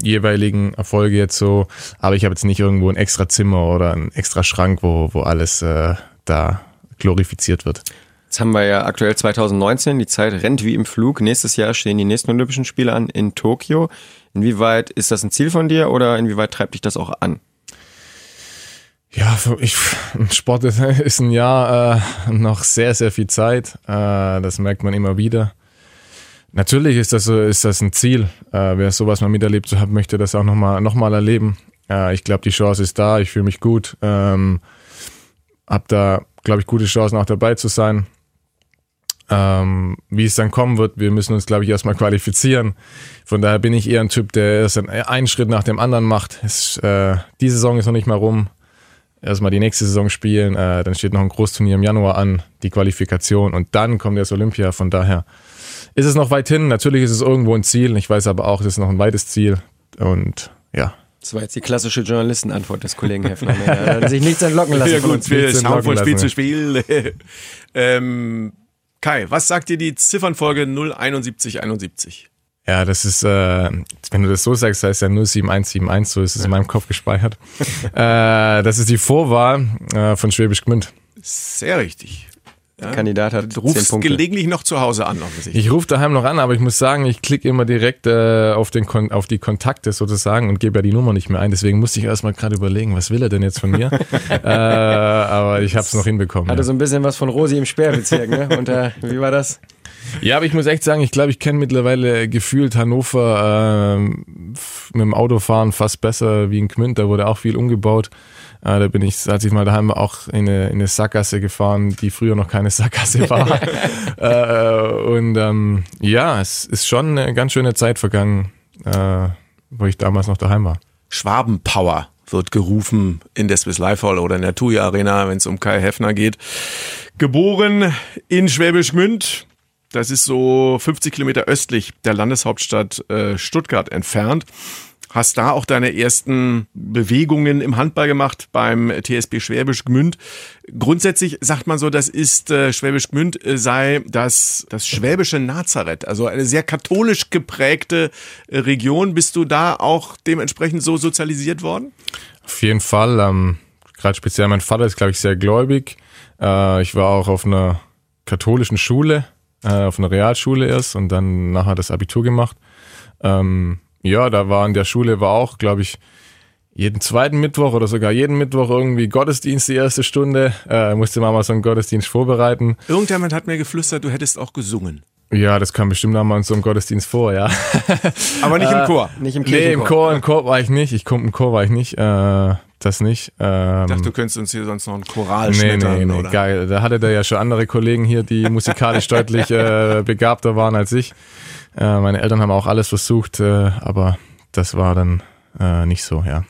jeweiligen Erfolge jetzt so. Aber ich habe jetzt nicht irgendwo ein extra Zimmer oder ein extra Schrank, wo, wo alles äh, da glorifiziert wird. Jetzt haben wir ja aktuell 2019, die Zeit rennt wie im Flug. Nächstes Jahr stehen die nächsten Olympischen Spiele an in Tokio. Inwieweit ist das ein Ziel von dir oder inwieweit treibt dich das auch an? Ja, ich, Sport ist, ist ein Jahr äh, noch sehr, sehr viel Zeit. Äh, das merkt man immer wieder. Natürlich ist das, ist das ein Ziel. Äh, wer sowas mal miterlebt hat, möchte das auch nochmal noch mal erleben. Äh, ich glaube, die Chance ist da. Ich fühle mich gut. Ähm, hab da, glaube ich, gute Chancen auch dabei zu sein. Ähm, wie es dann kommen wird, wir müssen uns, glaube ich, erstmal qualifizieren. Von daher bin ich eher ein Typ, der erst einen Schritt nach dem anderen macht. Es, äh, die Saison ist noch nicht mal rum. Erstmal die nächste Saison spielen, äh, dann steht noch ein Großturnier im Januar an, die Qualifikation und dann kommt das Olympia. Von daher ist es noch weit hin. Natürlich ist es irgendwo ein Ziel. Ich weiß aber auch, es ist noch ein weites Ziel. Und ja, das war jetzt die klassische Journalistenantwort des Kollegen Hefner. Er hat sich nichts entlocken lassen. Ja gut, wir schauen von Spiel zu Spiel. ähm, Kai, was sagt dir die Ziffernfolge 07171? Ja, das ist, äh, wenn du das so sagst, heißt ja 07171, so ist es in meinem Kopf gespeichert. äh, das ist die Vorwahl äh, von Schwäbisch Gmünd. Sehr richtig. Ja? Kandidat hat du rufst gelegentlich noch zu Hause an, offensichtlich. Ich rufe daheim noch an, aber ich muss sagen, ich klicke immer direkt äh, auf, den Kon auf die Kontakte sozusagen und gebe ja die Nummer nicht mehr ein. Deswegen musste ich erstmal gerade überlegen, was will er denn jetzt von mir? äh, aber ich habe es noch hinbekommen. Hatte ja. so ein bisschen was von Rosi im Sperrbezirk, ne? Und äh, wie war das? Ja, aber ich muss echt sagen, ich glaube, ich kenne mittlerweile gefühlt Hannover äh, mit dem Autofahren fast besser wie in Gmünd. Da wurde auch viel umgebaut. Äh, da bin ich, als ich mal daheim war, auch in eine, in eine Sackgasse gefahren, die früher noch keine Sackgasse war. äh, und ähm, ja, es ist schon eine ganz schöne Zeit vergangen, äh, wo ich damals noch daheim war. Schwabenpower wird gerufen in der Swiss Life Hall oder in der TUI Arena, wenn es um Kai Heffner geht. Geboren in Schwäbisch Gmünd. Das ist so 50 Kilometer östlich der Landeshauptstadt äh, Stuttgart entfernt. Hast da auch deine ersten Bewegungen im Handball gemacht beim TSB Schwäbisch Gmünd. Grundsätzlich sagt man so, das ist äh, Schwäbisch Gmünd äh, sei das, das schwäbische Nazareth, also eine sehr katholisch geprägte äh, Region. Bist du da auch dementsprechend so sozialisiert worden? Auf jeden Fall. Ähm, Gerade speziell mein Vater ist, glaube ich, sehr gläubig. Äh, ich war auch auf einer katholischen Schule, äh, auf einer Realschule erst und dann nachher das Abitur gemacht. Ähm, ja, da war in der Schule war auch, glaube ich, jeden zweiten Mittwoch oder sogar jeden Mittwoch irgendwie Gottesdienst die erste Stunde. Äh, musste Mama so einen Gottesdienst vorbereiten. Irgendjemand hat mir geflüstert, du hättest auch gesungen. Ja, das kam bestimmt auch mal in so einem Gottesdienst vor, ja. Aber nicht im Chor. Nicht im Nee, im Kirchenchor. Chor, im Chor war ich nicht. Ich komme im Chor war ich nicht. Äh, das nicht. Ähm, Ich dachte, du könntest uns hier sonst noch einen Choral nee, schmettern, nee, nee, oder? geil. Da hatte der ja schon andere Kollegen hier, die musikalisch deutlich äh, begabter waren als ich. Äh, meine Eltern haben auch alles versucht, äh, aber das war dann äh, nicht so, ja.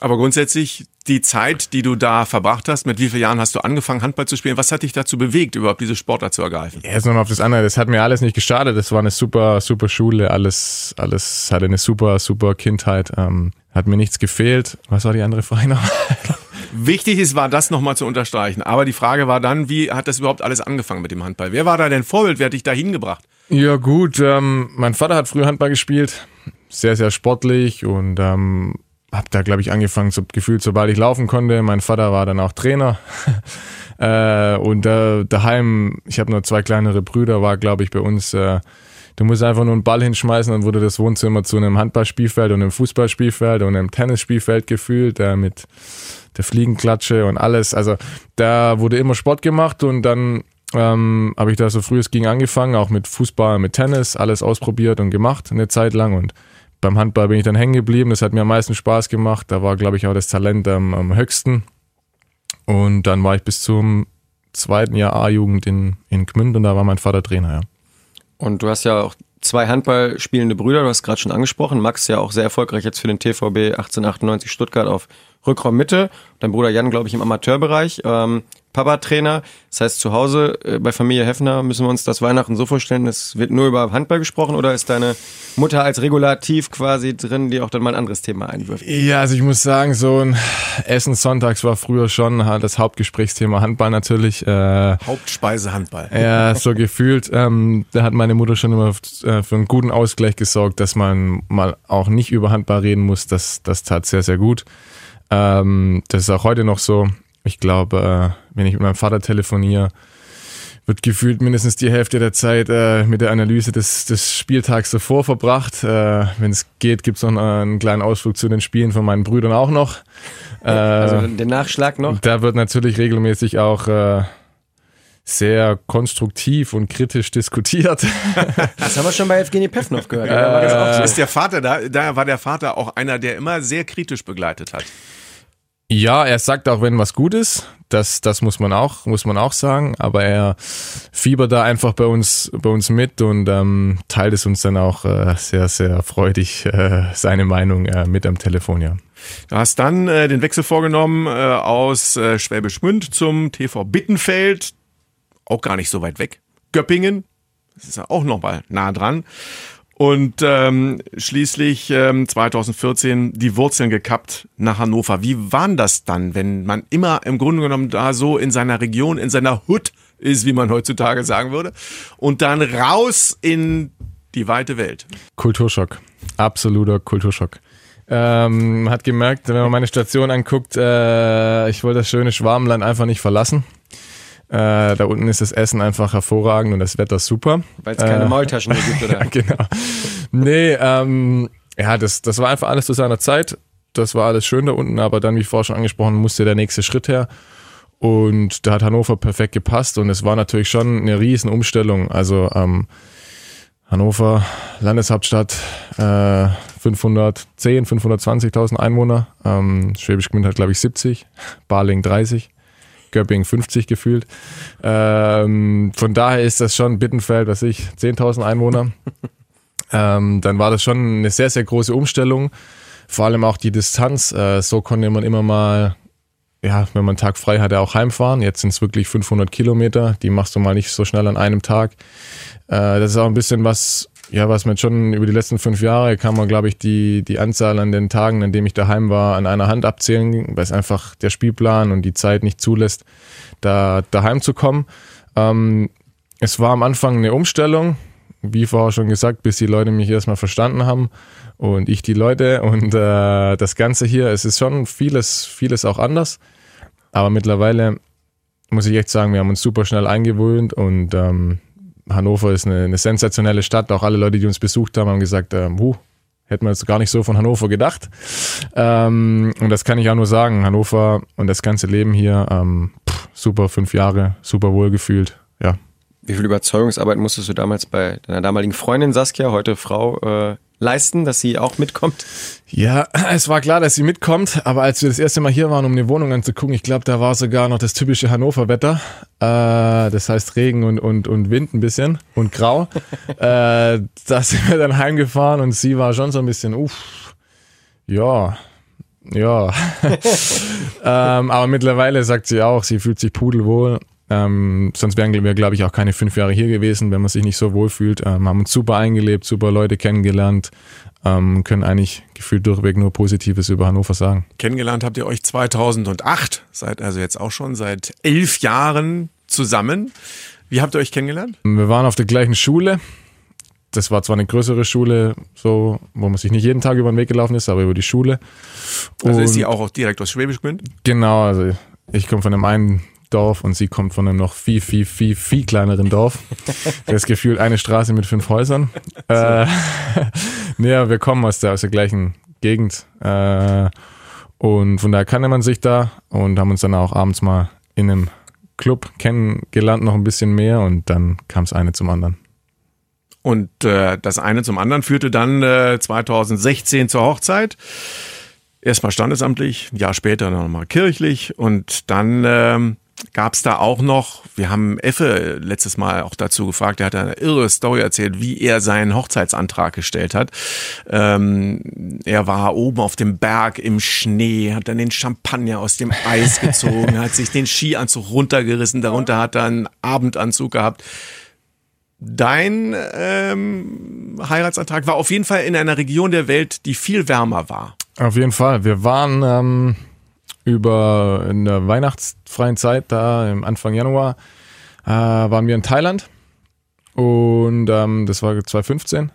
Aber grundsätzlich die Zeit, die du da verbracht hast, mit wie vielen Jahren hast du angefangen, Handball zu spielen? Was hat dich dazu bewegt, überhaupt diese Sportart zu ergreifen? Erst noch mal auf das andere, das hat mir alles nicht geschadet. Das war eine super, super Schule, alles, alles hatte eine super, super Kindheit. Ähm, hat mir nichts gefehlt. Was war die andere Frage noch? Wichtig ist, war das nochmal zu unterstreichen. Aber die Frage war dann, wie hat das überhaupt alles angefangen mit dem Handball? Wer war da dein Vorbild? Wer hat dich da hingebracht? Ja gut, ähm, mein Vater hat früher Handball gespielt, sehr, sehr sportlich und ähm, habe da, glaube ich, angefangen, so gefühlt, sobald ich laufen konnte. Mein Vater war dann auch Trainer äh, und äh, daheim, ich habe nur zwei kleinere Brüder, war, glaube ich, bei uns, äh, du musst einfach nur einen Ball hinschmeißen, dann wurde das Wohnzimmer zu einem Handballspielfeld und einem Fußballspielfeld und einem Tennisspielfeld gefühlt, äh, mit der Fliegenklatsche und alles. Also da wurde immer Sport gemacht und dann ähm, habe ich da so früh es ging angefangen, auch mit Fußball, mit Tennis, alles ausprobiert und gemacht eine Zeit lang und beim Handball bin ich dann hängen geblieben, das hat mir am meisten Spaß gemacht, da war glaube ich auch das Talent am, am höchsten und dann war ich bis zum zweiten Jahr A-Jugend in, in Gmünd und da war mein Vater Trainer, ja. Und du hast ja auch zwei Handball spielende Brüder, du hast gerade schon angesprochen. Max ja auch sehr erfolgreich jetzt für den TVB 1898 Stuttgart auf Rückraum Mitte. Dein Bruder Jan, glaube ich, im Amateurbereich. Ähm, Papa-Trainer. Das heißt, zu Hause äh, bei Familie Heffner müssen wir uns das Weihnachten so vorstellen, es wird nur über Handball gesprochen oder ist deine Mutter als Regulativ quasi drin, die auch dann mal ein anderes Thema einwirft? Ja, also ich muss sagen, so ein Essen sonntags war früher schon halt das Hauptgesprächsthema Handball natürlich. Äh, Hauptspeise Handball. Ja, so gefühlt. Ähm, da hat meine Mutter schon immer äh, für einen guten Ausgleich gesorgt, dass man mal auch nicht über Handball reden muss. Das, das tat sehr, sehr gut. Ähm, das ist auch heute noch so. Ich glaube, äh, wenn ich mit meinem Vater telefoniere, wird gefühlt mindestens die Hälfte der Zeit äh, mit der Analyse des, des Spieltags davor verbracht. Äh, wenn es geht, gibt es noch einen kleinen Ausflug zu den Spielen von meinen Brüdern auch noch. Äh, Also den Nachschlag noch? da wird natürlich regelmäßig auch äh, sehr konstruktiv und kritisch diskutiert. Das haben wir schon bei Evgeny Pevnov gehört. So. Ist der Vater da? Da war der Vater auch einer, der immer sehr kritisch begleitet hat. Ja, er sagt auch, wenn was gut ist, das, das muss man auch, muss man auch sagen, aber er fiebert da einfach bei uns, bei uns mit und ähm, teilt es uns dann auch äh, sehr, sehr freudig äh, seine Meinung äh, mit am Telefon, ja. Du hast dann äh, den Wechsel vorgenommen äh, aus äh, Schwäbisch Gmünd zum TV Bittenfeld, auch gar nicht so weit weg. Göppingen, das ist ja auch noch mal nah dran. Und ähm, schließlich ähm, 2014 die Wurzeln gekappt nach Hannover. Wie waren das dann, wenn man immer im Grunde genommen da so in seiner Region, in seiner Hut ist, wie man heutzutage sagen würde, und dann raus in die weite Welt? Kulturschock. Absoluter Kulturschock. Ähm, hat gemerkt, wenn man meine Station anguckt, äh, ich wollte das schöne Schwabenland einfach nicht verlassen. Äh, da unten ist das Essen einfach hervorragend und das Wetter super. Weil es keine Maultaschen mehr gibt, oder? Ja, genau. Nee, ähm, ja, das, das war einfach alles zu seiner Zeit. Das war alles schön da unten, aber dann, wie vorher schon angesprochen, musste der nächste Schritt her. Und da hat Hannover perfekt gepasst und es war natürlich schon eine riesen Umstellung. Also ähm, Hannover, Landeshauptstadt, äh, 510, 520.000 Einwohner. Ähm, Schwäbisch Gmünd hat, glaube ich, 70, Baling 30, Göppingen 50 gefühlt. Ähm, von daher ist das schon Bittenfeld, was ich, 10.000 Einwohner. ähm, dann war das schon eine sehr, sehr große Umstellung. Vor allem auch die Distanz. Äh, so konnte man immer mal, ja, wenn man einen Tag frei hatte, auch heimfahren. Jetzt sind es wirklich 500 Kilometer. Die machst du mal nicht so schnell an einem Tag. Äh, das ist auch ein bisschen was, ja, was man schon über die letzten fünf Jahre kann man, glaube ich, die, die Anzahl an den Tagen, an denen ich daheim war, an einer Hand abzählen, weil es einfach der Spielplan und die Zeit nicht zulässt, da daheim zu kommen. Ähm, es war am Anfang eine Umstellung, wie vorher schon gesagt, bis die Leute mich erstmal verstanden haben und ich die Leute und äh, das Ganze hier, es ist schon vieles, vieles auch anders, aber mittlerweile muss ich echt sagen, wir haben uns super schnell eingewöhnt und ähm, Hannover ist eine, eine sensationelle Stadt. Auch alle Leute, die uns besucht haben, haben gesagt, ähm, huh, hätten wir jetzt gar nicht so von Hannover gedacht. Ähm, und das kann ich auch nur sagen. Hannover und das ganze Leben hier, ähm, pff, super fünf Jahre, super wohlgefühlt. Ja, Wie viel Überzeugungsarbeit musstest du damals bei deiner damaligen Freundin Saskia, heute Frau, äh, leisten, dass sie auch mitkommt? Ja, es war klar, dass sie mitkommt, aber als wir das erste Mal hier waren, um eine Wohnung anzugucken, ich glaube, da war sogar noch das typische Hannover-Wetter. Äh, das heißt Regen und, und, und Wind ein bisschen und grau. äh, da sind wir dann heimgefahren und sie war schon so ein bisschen, uff, ja, ja. ähm, aber mittlerweile sagt sie auch, sie fühlt sich pudelwohl. Ähm, sonst wären wir, glaube ich, auch keine fünf Jahre hier gewesen, wenn man sich nicht so wohl fühlt. Ähm, haben uns super eingelebt, super Leute kennengelernt, ähm, können eigentlich gefühlt durchweg nur Positives über Hannover sagen. Kennengelernt habt ihr euch 2008, seid also jetzt auch schon seit elf Jahren zusammen. Wie habt ihr euch kennengelernt? Wir waren auf der gleichen Schule. Das war zwar eine größere Schule, so, wo man sich nicht jeden Tag über den Weg gelaufen ist, aber über die Schule. Also ist Und- sie auch direkt aus Schwäbisch Gmünd? Genau, also ich komme von einem einen Dorf und sie kommt von einem noch viel, viel, viel, viel kleineren Dorf. Das gefühlt eine Straße mit fünf Häusern. Äh, aber wir kommen aus der, aus der gleichen Gegend. Äh, und von daher kannte man sich da und haben uns dann auch abends mal in einem Club kennengelernt, noch ein bisschen mehr und dann kam es eine zum anderen. Und äh, das eine zum anderen führte dann äh, 2016 zur Hochzeit. Erstmal standesamtlich, ein Jahr später nochmal kirchlich und dann ähm, gab es da auch noch, wir haben Effe letztes Mal auch dazu gefragt, der hat eine irre Story erzählt, wie er seinen Hochzeitsantrag gestellt hat. Ähm, er war oben auf dem Berg im Schnee, hat dann den Champagner aus dem Eis gezogen, hat sich den Skianzug runtergerissen, darunter hat er einen Abendanzug gehabt. Dein ähm, Heiratsantrag war auf jeden Fall in einer Region der Welt, die viel wärmer war. Auf jeden Fall. Wir waren ähm, über in der weihnachtsfreien Zeit, da im Anfang Januar, äh, waren wir in Thailand. Und ähm, das war 2015.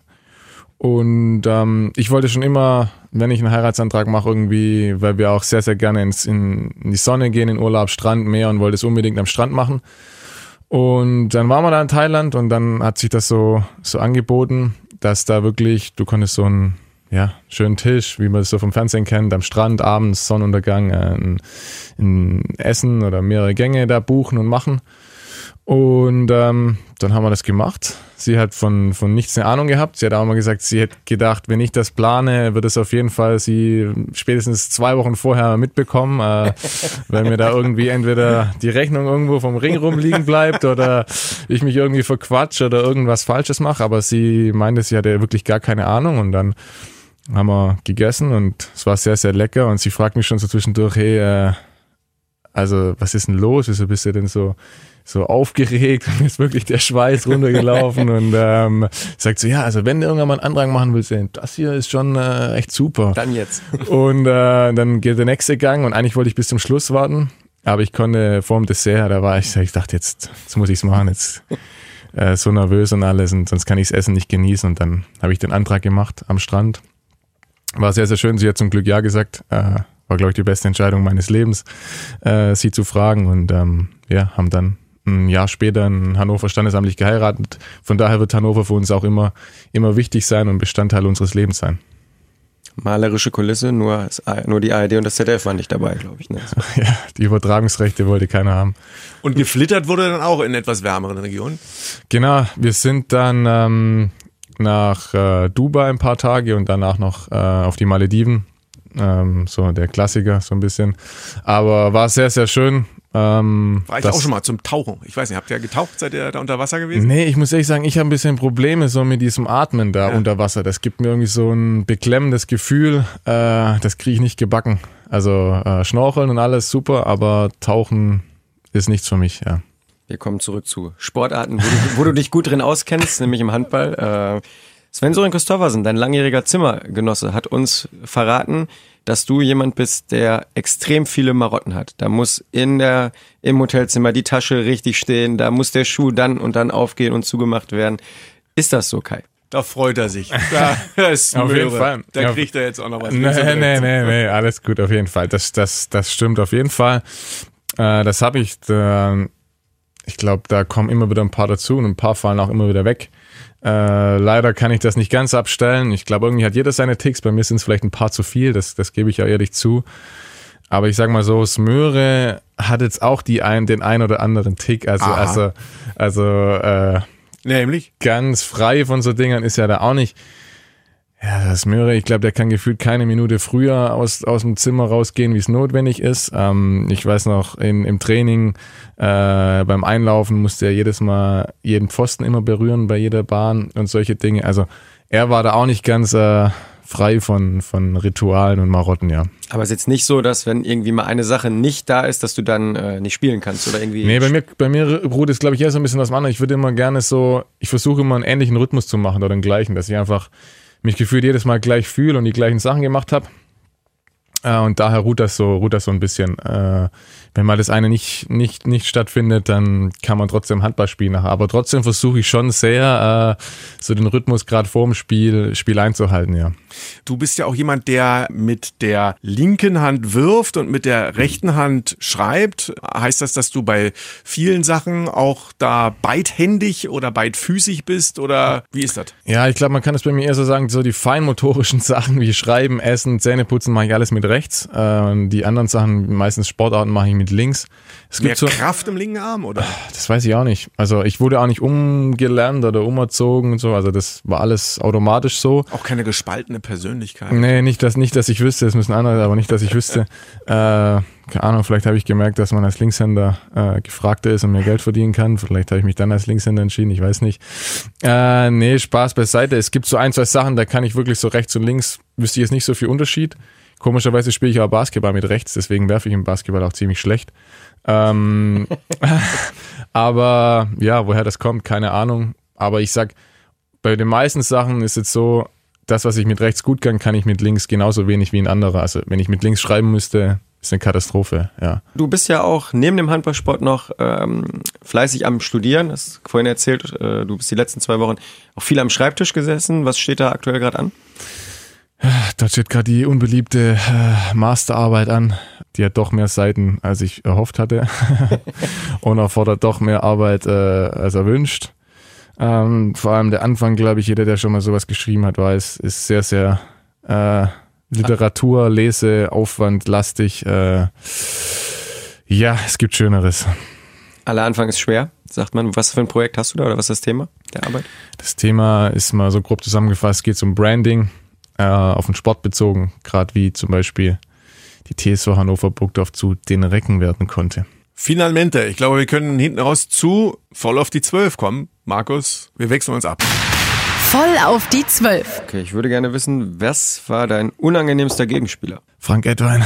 Und ähm, ich wollte schon immer, wenn ich einen Heiratsantrag mache, irgendwie, weil wir auch sehr, sehr gerne ins, in, in die Sonne gehen, in Urlaub, Strand, Meer und wollte es unbedingt am Strand machen. Und dann waren wir da in Thailand und dann hat sich das so, so angeboten, dass da wirklich, du konntest so einen ja, schönen Tisch, wie man es so vom Fernsehen kennt, am Strand, abends, Sonnenuntergang, äh, ein, ein Essen oder mehrere Gänge da buchen und machen. Und ähm, dann haben wir das gemacht. Sie hat von, von nichts eine Ahnung gehabt. Sie hat auch mal gesagt, sie hätte gedacht, wenn ich das plane, wird es auf jeden Fall sie spätestens zwei Wochen vorher mitbekommen, äh, weil mir da irgendwie entweder die Rechnung irgendwo vom Ring rumliegen bleibt oder ich mich irgendwie verquatsch oder irgendwas Falsches mache. Aber sie meinte, sie hatte wirklich gar keine Ahnung und dann haben wir gegessen und es war sehr, sehr lecker und sie fragt mich schon so zwischendurch, hey, äh, also was ist denn los? Wieso bist du denn so, so aufgeregt? Mir ist wirklich der Schweiß runtergelaufen und ähm, sagt so, ja, also wenn du irgendwann mal einen Antrag machen willst, ey, das hier ist schon äh, echt super. Dann jetzt. Und äh, dann geht der nächste Gang und eigentlich wollte ich bis zum Schluss warten, aber ich konnte vor dem Dessert, da war ich, ich dachte, jetzt, jetzt muss ich es machen, jetzt äh, so nervös und alles und sonst kann ich das Essen nicht genießen und dann habe ich den Antrag gemacht am Strand. War sehr, sehr schön, sie hat zum Glück Ja gesagt, äh, war glaube ich die beste Entscheidung meines Lebens, äh, sie zu fragen und ähm, ja, haben dann ein Jahr später in Hannover standesamtlich geheiratet. Von daher wird Hannover für uns auch immer, immer wichtig sein und Bestandteil unseres Lebens sein. Malerische Kulisse, nur, nur die ARD und das ZDF waren nicht dabei, glaube ich. Ne? Ja, die Übertragungsrechte wollte keiner haben. Und geflittert wurde dann auch in etwas wärmeren Regionen. Genau, wir sind dann ähm, nach äh, Dubai ein paar Tage und danach noch äh, auf die Malediven. Ähm, so der Klassiker, so ein bisschen. Aber war sehr, sehr schön. Ähm, War ich auch schon mal zum Tauchen. Ich weiß nicht, habt ihr getaucht? Seid ihr da unter Wasser gewesen? Nee, ich muss ehrlich sagen, ich habe ein bisschen Probleme so mit diesem Atmen da Ja. unter Wasser. Das gibt mir irgendwie so ein beklemmendes Gefühl. Äh, das kriege ich nicht gebacken. Also äh, Schnorcheln und alles super, aber Tauchen ist nichts für mich, ja. Wir kommen zurück zu Sportarten, wo du, wo du dich gut drin auskennst, nämlich im Handball. Äh, Sven Soren Christoffersen, dein langjähriger Zimmergenosse, hat uns verraten, dass du jemand bist, der extrem viele Marotten hat. Da muss in der, im Hotelzimmer die Tasche richtig stehen, da muss der Schuh dann und dann aufgehen und zugemacht werden. Ist das so, Kai? Da freut er sich. Da ist Auf jeden Möhre. Fall. Da Ja. kriegt er jetzt auch noch was. Nee, nee, nee, nee, alles gut, auf jeden Fall. Das, das, das stimmt auf jeden Fall. Äh, das habe ich, da, ich glaube, da kommen immer wieder ein paar dazu und ein paar fallen auch immer wieder weg. Äh, leider kann ich das nicht ganz abstellen. Ich glaube, irgendwie hat jeder seine Ticks. Bei mir sind es vielleicht ein paar zu viel, das, das gebe ich ja ehrlich zu. Aber ich sag mal so, Smöre hat jetzt auch die ein, den ein oder anderen Tick. Also, Aha. also, also äh, Nämlich? ganz frei von so Dingern ist ja da auch nicht. Ja, das Möhre, ich glaube, der kann gefühlt keine Minute früher aus, aus dem Zimmer rausgehen, wie es notwendig ist. Ähm, ich weiß noch, in, im Training äh, beim Einlaufen musste er jedes Mal jeden Pfosten immer berühren bei jeder Bahn und solche Dinge. Also er war da auch nicht ganz äh, frei von, von Ritualen und Marotten, ja. Aber es ist jetzt nicht so, dass wenn irgendwie mal eine Sache nicht da ist, dass du dann äh, nicht spielen kannst oder irgendwie. Nee, bei mir, bei mir ruht es, glaube ich, eher so ein bisschen aus dem anderen. Ich würde immer gerne so, ich versuche immer einen ähnlichen Rhythmus zu machen oder den gleichen, dass ich einfach mich gefühlt jedes Mal gleich fühle und die gleichen Sachen gemacht habe. Äh, und daher ruht das so, ruht das so ein bisschen. Äh, wenn mal das eine nicht, nicht, nicht stattfindet, dann kann man trotzdem Handball spielen nachher. Aber trotzdem versuche ich schon sehr, äh, so den Rhythmus gerade vor dem Spiel, Spiel einzuhalten, ja. Du bist ja auch jemand, der mit der linken Hand wirft und mit der rechten Hand schreibt. Heißt das, dass du bei vielen Sachen auch da beidhändig oder beidfüßig bist oder wie ist das? Ja, ich glaube, man kann es bei mir eher so sagen, so die feinmotorischen Sachen wie Schreiben, Essen, Zähneputzen mache ich alles mit rechts. Äh, und die anderen Sachen, meistens Sportarten, mache ich mit links. Es Mehr gibt so, Kraft im linken Arm oder? das weiß ich auch nicht. Also ich wurde auch nicht umgelernt oder umerzogen und so. Also das war alles automatisch so. Auch keine gespaltene Persönlichkeit. Nee, nicht, dass, nicht, dass ich wüsste, das müssen andere, aber nicht, dass ich wüsste. Äh, keine Ahnung, vielleicht habe ich gemerkt, dass man als Linkshänder äh, gefragter ist und mehr Geld verdienen kann. Vielleicht habe ich mich dann als Linkshänder entschieden, ich weiß nicht. Äh, nee, Spaß beiseite. Es gibt so ein, zwei Sachen, da kann ich wirklich so rechts und links, wüsste ich jetzt nicht so viel Unterschied. Komischerweise spiele ich aber Basketball mit rechts, deswegen werfe ich im Basketball auch ziemlich schlecht. Ähm, aber ja, woher das kommt, keine Ahnung. Aber ich sag, bei den meisten Sachen ist es so, das, was ich mit rechts gut kann, kann ich mit links genauso wenig wie ein anderer. Also wenn ich mit links schreiben müsste, ist eine Katastrophe, ja. Du bist ja auch neben dem Handballsport noch ähm, fleißig am Studieren. Hast vorhin erzählt, äh, du bist die letzten zwei Wochen auch viel am Schreibtisch gesessen. Was steht da aktuell gerade an? Da steht gerade die unbeliebte äh, Masterarbeit an. Die hat doch mehr Seiten, als ich erhofft hatte. Und erfordert doch mehr Arbeit äh, als erwünscht. Ähm, vor allem der Anfang, glaube ich, jeder, der schon mal sowas geschrieben hat, weiß, ist sehr, sehr äh, Literatur, Lese, Aufwand, lastig. Äh, ja, es gibt Schöneres. Aller Anfang ist schwer, sagt man. Was für ein Projekt hast du da oder was ist das Thema der Arbeit? Das Thema ist mal so grob zusammengefasst, geht um Branding, äh, auf den Sport bezogen, gerade wie zum Beispiel die TSV Hannover Burgdorf zu den Recken werden konnte. Finalmente. Ich glaube, wir können hinten raus zu voll auf die 12 kommen. Markus, wir wechseln uns ab. Voll auf die Zwölf. Okay, ich würde gerne wissen, was war dein unangenehmster Gegenspieler? Frank Edwein.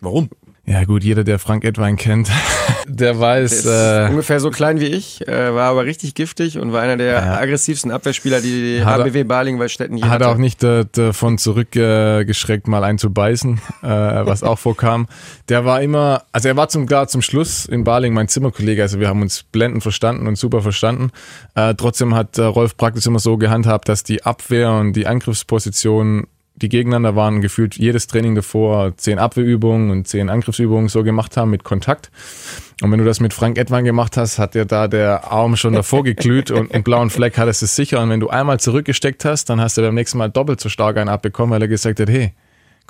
Warum? Ja gut, jeder, der Frank Edwein kennt, der weiß, Ist äh, ungefähr so klein wie ich, äh, war aber richtig giftig und war einer der Ja. aggressivsten Abwehrspieler, die die Hat HBW Balingen-Waldstätten je hat hatte. auch nicht äh, davon zurückgeschreckt, mal einen zu beißen, äh, was auch vorkam. Der war immer, also er war zum klar zum Schluss in Baling mein Zimmerkollege, also wir haben uns blendend verstanden und super verstanden. Äh, trotzdem hat äh, Rolf praktisch immer so gehandhabt, dass die Abwehr und die Angriffsposition die gegeneinander waren, gefühlt jedes Training davor zehn Abwehrübungen und zehn Angriffsübungen so gemacht haben mit Kontakt. Und wenn du das mit Frank Edwein gemacht hast, hat dir da der Arm schon davor geglüht und einen blauen Fleck hattest es sicher. Und wenn du einmal zurückgesteckt hast, dann hast du beim nächsten Mal doppelt so stark einen abbekommen, weil er gesagt hat, hey,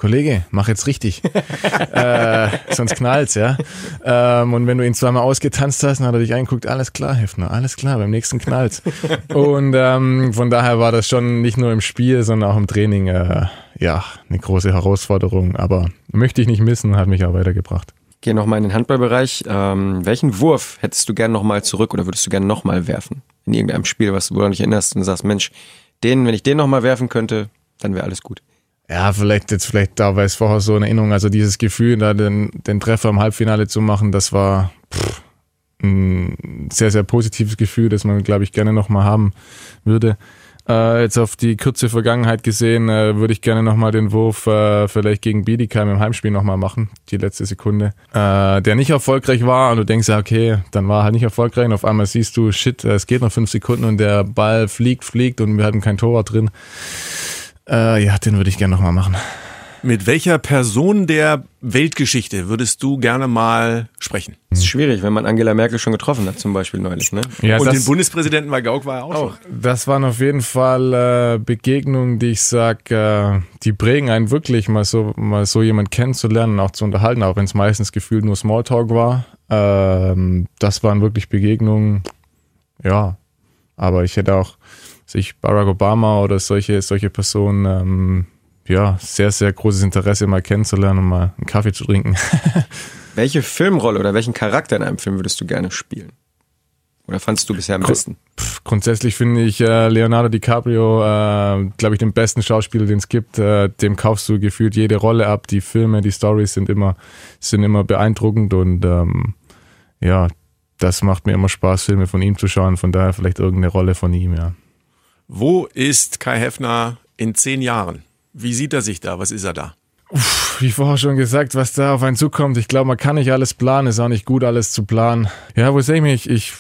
Kollege, mach jetzt richtig. äh, sonst knallt's, ja. Ähm, und wenn du ihn zweimal ausgetanzt hast, dann hat er dich eingeguckt, alles klar, Hefner, alles klar, beim nächsten knallt's. und ähm, von daher war das schon nicht nur im Spiel, sondern auch im Training, äh, ja, eine große Herausforderung. Aber möchte ich nicht missen, hat mich auch weitergebracht. Geh nochmal in den Handballbereich. Ähm, welchen Wurf hättest du gern nochmal zurück oder würdest du gern nochmal werfen? In irgendeinem Spiel, was du woran dich erinnerst und sagst, Mensch, den, wenn ich den nochmal werfen könnte, dann wäre alles gut. Ja, vielleicht jetzt, vielleicht da war es vorher so in Erinnerung. Also dieses Gefühl, da den, den Treffer im Halbfinale zu machen, das war pff, ein sehr, sehr positives Gefühl, das man, glaube ich, gerne nochmal haben würde. Äh, jetzt auf die kurze Vergangenheit gesehen, äh, würde ich gerne nochmal den Wurf äh, vielleicht gegen Bietigheim im Heimspiel nochmal machen, die letzte Sekunde, äh, der nicht erfolgreich war und du denkst ja, okay, dann war er halt nicht erfolgreich und auf einmal siehst du, shit, äh, es geht noch fünf Sekunden und der Ball fliegt, fliegt und wir hatten kein Torwart drin. Äh, ja, den würde ich gerne nochmal machen. Mit welcher Person der Weltgeschichte würdest du gerne mal sprechen? Das ist schwierig, wenn man Angela Merkel schon getroffen hat, zum Beispiel neulich. Ne? Ja, Und das, den Bundespräsidenten bei Gauck war er auch, schon. das waren auf jeden Fall äh, Begegnungen, die ich sag, äh, die prägen einen wirklich, mal so, mal so jemand kennenzulernen und auch zu unterhalten, auch wenn es meistens gefühlt nur Smalltalk war. Ähm, das waren wirklich Begegnungen, ja. Aber ich hätte auch sich Barack Obama oder solche, solche Personen, ähm, ja, sehr, sehr großes Interesse mal kennenzulernen und mal einen Kaffee zu trinken. Welche Filmrolle oder welchen Charakter in einem Film würdest du gerne spielen? Oder fandst du bisher am besten? Pff, grundsätzlich finde ich äh, Leonardo DiCaprio, äh, glaube ich, den besten Schauspieler, den es gibt. Äh, dem kaufst du gefühlt jede Rolle ab. Die Filme, die Stories sind immer, sind immer beeindruckend und ähm, ja, das macht mir immer Spaß, Filme von ihm zu schauen. Von daher vielleicht irgendeine Rolle von ihm, ja. Wo ist Kai Heffner in zehn Jahren? Wie sieht er sich da? Was ist er da? Wie vorher schon gesagt, was da auf einen zukommt, ich glaube, man kann nicht alles planen, ist auch nicht gut, alles zu planen. Ja, wo sehe ich mich? Ich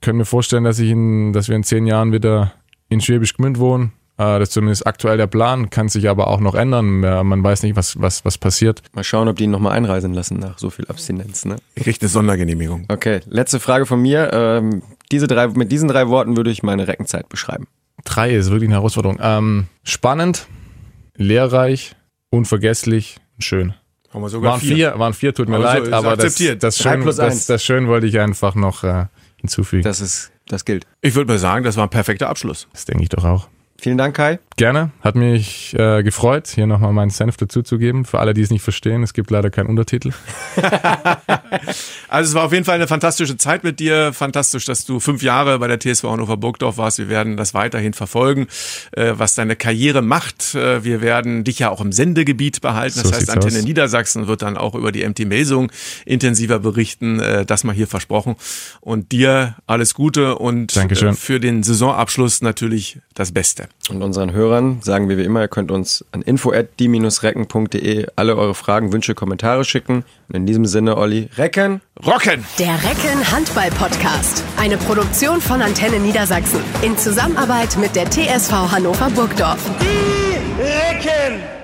könnte mir vorstellen, dass ich in, dass wir in zehn Jahren wieder in Schwäbisch Gmünd wohnen. Äh, das ist zumindest aktuell der Plan, kann sich aber auch noch ändern. Man weiß nicht, was, was, was passiert. Mal schauen, ob die ihn nochmal einreisen lassen nach so viel Abstinenz. Ne? Er kriegt eine Sondergenehmigung. Okay, letzte Frage von mir. Ähm, diese drei, mit diesen drei Worten würde ich meine Reckenzeit beschreiben. Drei ist wirklich eine Herausforderung. Ähm, spannend, lehrreich, unvergesslich und schön. Haben wir sogar Waren vier, waren vier, tut mir Also leid, ist aber das, akzeptiert. das, schön, plus das, eins. das schön wollte ich einfach noch äh, hinzufügen. Das, Das ist, das gilt. Ich würde mal sagen, das war ein perfekter Abschluss. denke ich doch auch. Vielen Dank, Kai. Gerne, hat mich äh, gefreut, hier nochmal meinen Senf dazuzugeben. Für alle, die es nicht verstehen, es gibt leider keinen Untertitel. Also es war auf jeden Fall eine fantastische Zeit mit dir. Fantastisch, dass du fünf Jahre bei der TSV Hannover Burgdorf warst. Wir werden das weiterhin verfolgen, äh, was deine Karriere macht. Äh, wir werden dich ja auch im Sendegebiet behalten. Das So heißt, Antenne aus. Niedersachsen wird dann auch über die MT Melsung intensiver berichten. Äh, das mal hier versprochen. Und dir alles Gute und äh, für den Saisonabschluss natürlich das Beste. Und unseren Hörern sagen wir wie immer, ihr könnt uns an info@die-recken.de alle eure Fragen, Wünsche, Kommentare schicken. Und in diesem Sinne, Olli, Recken. Rocken! Der Recken Handball Podcast. Eine Produktion von Antenne Niedersachsen. In Zusammenarbeit mit der TSV Hannover Burgdorf. Die Recken!